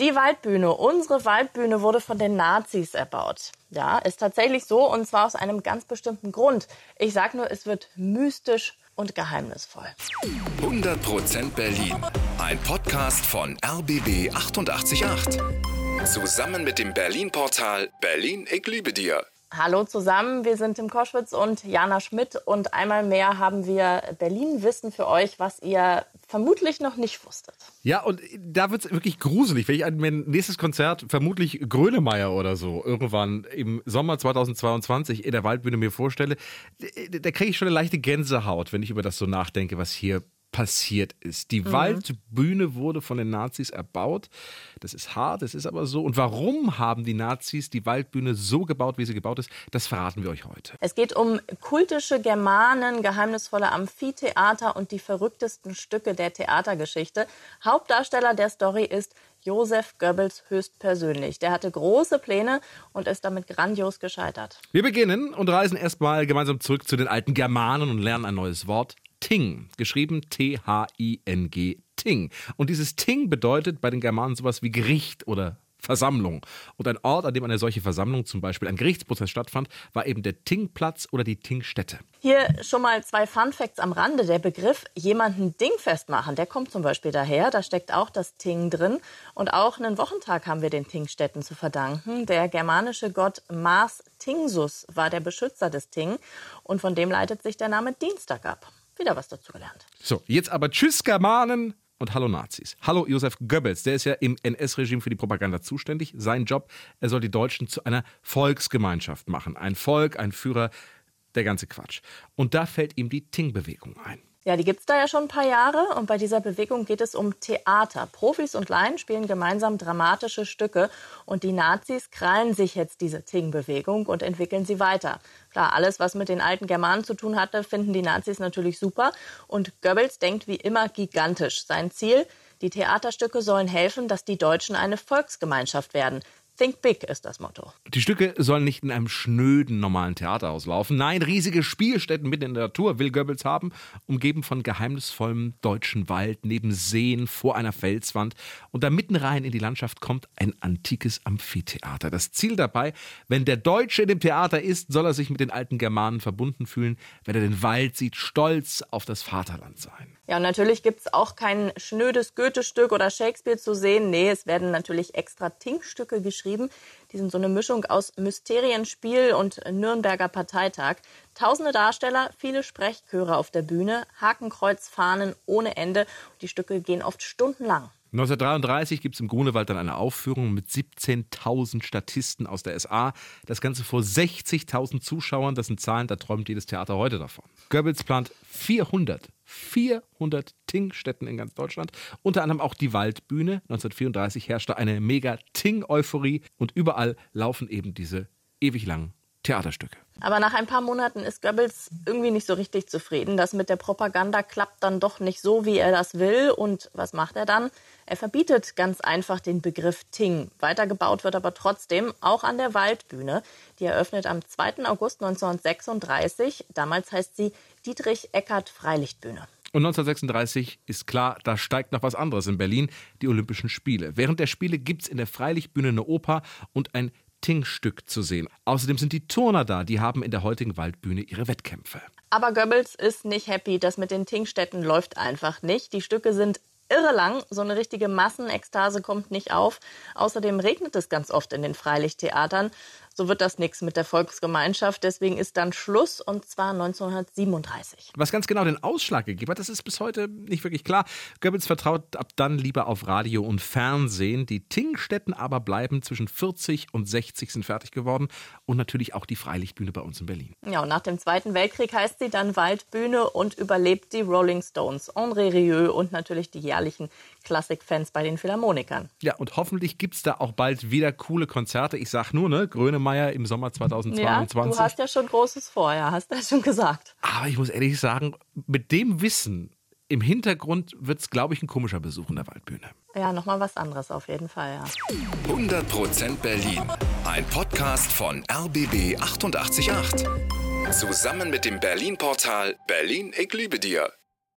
Die Waldbühne, unsere Waldbühne wurde von den Nazis erbaut. Ja, ist tatsächlich so und zwar aus einem ganz bestimmten Grund. Ich sag nur, es wird mystisch und geheimnisvoll. 100% Berlin. Ein Podcast von RBB 888. Zusammen mit dem Berlin-Portal Berlin, ich liebe dir. Hallo zusammen, wir sind Tim Koschwitz und Jana Schmidt und einmal mehr haben wir Berlin-Wissen für euch, was ihr vermutlich noch nicht wusstet. Ja, und da wird es wirklich gruselig, wenn ich an mein nächstes Konzert vermutlich Grönemeyer oder so irgendwann im Sommer 2022 in der Waldbühne mir vorstelle, da kriege ich schon eine leichte Gänsehaut, wenn ich über das so nachdenke, was hier passiert ist. Die mhm. Waldbühne wurde von den Nazis erbaut. Das ist hart, das ist aber so. Und warum haben die Nazis die Waldbühne so gebaut, wie sie gebaut ist, das verraten wir euch heute. Es geht um kultische Germanen, geheimnisvolle Amphitheater und die verrücktesten Stücke der Theatergeschichte. Hauptdarsteller der Story ist Josef Goebbels höchstpersönlich. Der hatte große Pläne und ist damit grandios gescheitert. Wir beginnen und reisen erstmal gemeinsam zurück zu den alten Germanen und lernen ein neues Wort. Ting, geschrieben T-H-I-N-G, Ting. Und dieses Ting bedeutet bei den Germanen sowas wie Gericht oder Versammlung. Und ein Ort, an dem eine solche Versammlung, zum Beispiel ein Gerichtsprozess stattfand, war eben der Tingplatz oder die Tingstätte. Hier schon mal zwei Fun Facts am Rande. Der Begriff jemanden dingfest machen, der kommt zum Beispiel daher. Da steckt auch das Ting drin. Und auch einen Wochentag haben wir den Tingstätten zu verdanken. Der germanische Gott Mars Tingsus war der Beschützer des Ting. Und von dem leitet sich der Name Dienstag ab. Wieder was dazu gelernt. So, jetzt aber Tschüss, Germanen und Hallo Nazis. Hallo Josef Goebbels, der ist ja im NS-Regime für die Propaganda zuständig. Sein Job, er soll die Deutschen zu einer Volksgemeinschaft machen. Ein Volk, ein Führer, der ganze Quatsch. Und da fällt ihm die Ting-Bewegung ein. Ja, die gibt's da ja schon ein paar Jahre und bei dieser Bewegung geht es um Theater. Profis und Laien spielen gemeinsam dramatische Stücke und die Nazis krallen sich jetzt diese Ting-Bewegung und entwickeln sie weiter. Klar, alles, was mit den alten Germanen zu tun hatte, finden die Nazis natürlich super und Goebbels denkt wie immer gigantisch. Sein Ziel, die Theaterstücke sollen helfen, dass die Deutschen eine Volksgemeinschaft werden. Think big ist das Motto. Die Stücke sollen nicht in einem schnöden normalen Theaterhaus laufen. Nein, riesige Spielstätten mitten in der Natur will Goebbels haben, umgeben von geheimnisvollem deutschen Wald, neben Seen, vor einer Felswand. Und da mitten rein in die Landschaft kommt ein antikes Amphitheater. Das Ziel dabei, wenn der Deutsche in dem Theater ist, soll er sich mit den alten Germanen verbunden fühlen. Wenn er den Wald sieht, stolz auf das Vaterland sein. Ja, und natürlich gibt's auch kein schnödes Goethe-Stück oder Shakespeare zu sehen. Nee, es werden natürlich extra Tinkstücke geschrieben. Die sind so eine Mischung aus Mysterienspiel und Nürnberger Parteitag. Tausende Darsteller, viele Sprechchöre auf der Bühne, Hakenkreuzfahnen ohne Ende. Die Stücke gehen oft stundenlang. 1933 gibt es im Grunewald dann eine Aufführung mit 17.000 Statisten aus der SA. Das Ganze vor 60.000 Zuschauern. Das sind Zahlen, da träumt jedes Theater heute davon. Goebbels plant 400 400 Ting-Stätten in ganz Deutschland, unter anderem auch die Waldbühne. 1934 herrschte eine mega Ting-Euphorie und überall laufen eben diese ewig langen Theaterstücke. Aber nach ein paar Monaten ist Goebbels irgendwie nicht so richtig zufrieden. Das mit der Propaganda klappt dann doch nicht so, wie er das will. Und was macht er dann? Er verbietet ganz einfach den Begriff Ting. Weitergebaut wird aber trotzdem, auch an der Waldbühne. Die eröffnet am 2. August 1936. Damals heißt sie Dietrich Eckert Freilichtbühne. Und 1936 ist klar, da steigt noch was anderes in Berlin, die Olympischen Spiele. Während der Spiele gibt es in der Freilichtbühne eine Oper und ein Ting-Stück zu sehen. Außerdem sind die Turner da, die haben in der heutigen Waldbühne ihre Wettkämpfe. Aber Goebbels ist nicht happy, das mit den Tingstätten läuft einfach nicht. Die Stücke sind irre lang. So eine richtige Massenekstase kommt nicht auf. Außerdem regnet es ganz oft in den Freilichttheatern so wird das nichts mit der Volksgemeinschaft. Deswegen ist dann Schluss und zwar 1937. Was ganz genau den Ausschlag gegeben hat, das ist bis heute nicht wirklich klar. Goebbels vertraut ab dann lieber auf Radio und Fernsehen. Die Tingstätten aber bleiben zwischen 40 und 60 sind fertig geworden und natürlich auch die Freilichtbühne bei uns in Berlin. Ja, und nach dem Zweiten Weltkrieg heißt sie dann Waldbühne und überlebt die Rolling Stones, André Rieu und natürlich die jährlichen Klassikfans bei den Philharmonikern. Ja, und hoffentlich gibt es da auch bald wieder coole Konzerte. Ich sag nur, ne, Grönemeyer im Sommer 2022. Ja, du hast ja schon Großes vor, ja, hast du ja schon gesagt. Aber ich muss ehrlich sagen, mit dem Wissen im Hintergrund wird es, glaube ich, ein komischer Besuch in der Waldbühne. Ja, nochmal was anderes auf jeden Fall, ja. 100% Berlin. Ein Podcast von RBB 888. Zusammen mit dem Berlin-Portal Berlin, ich liebe dir.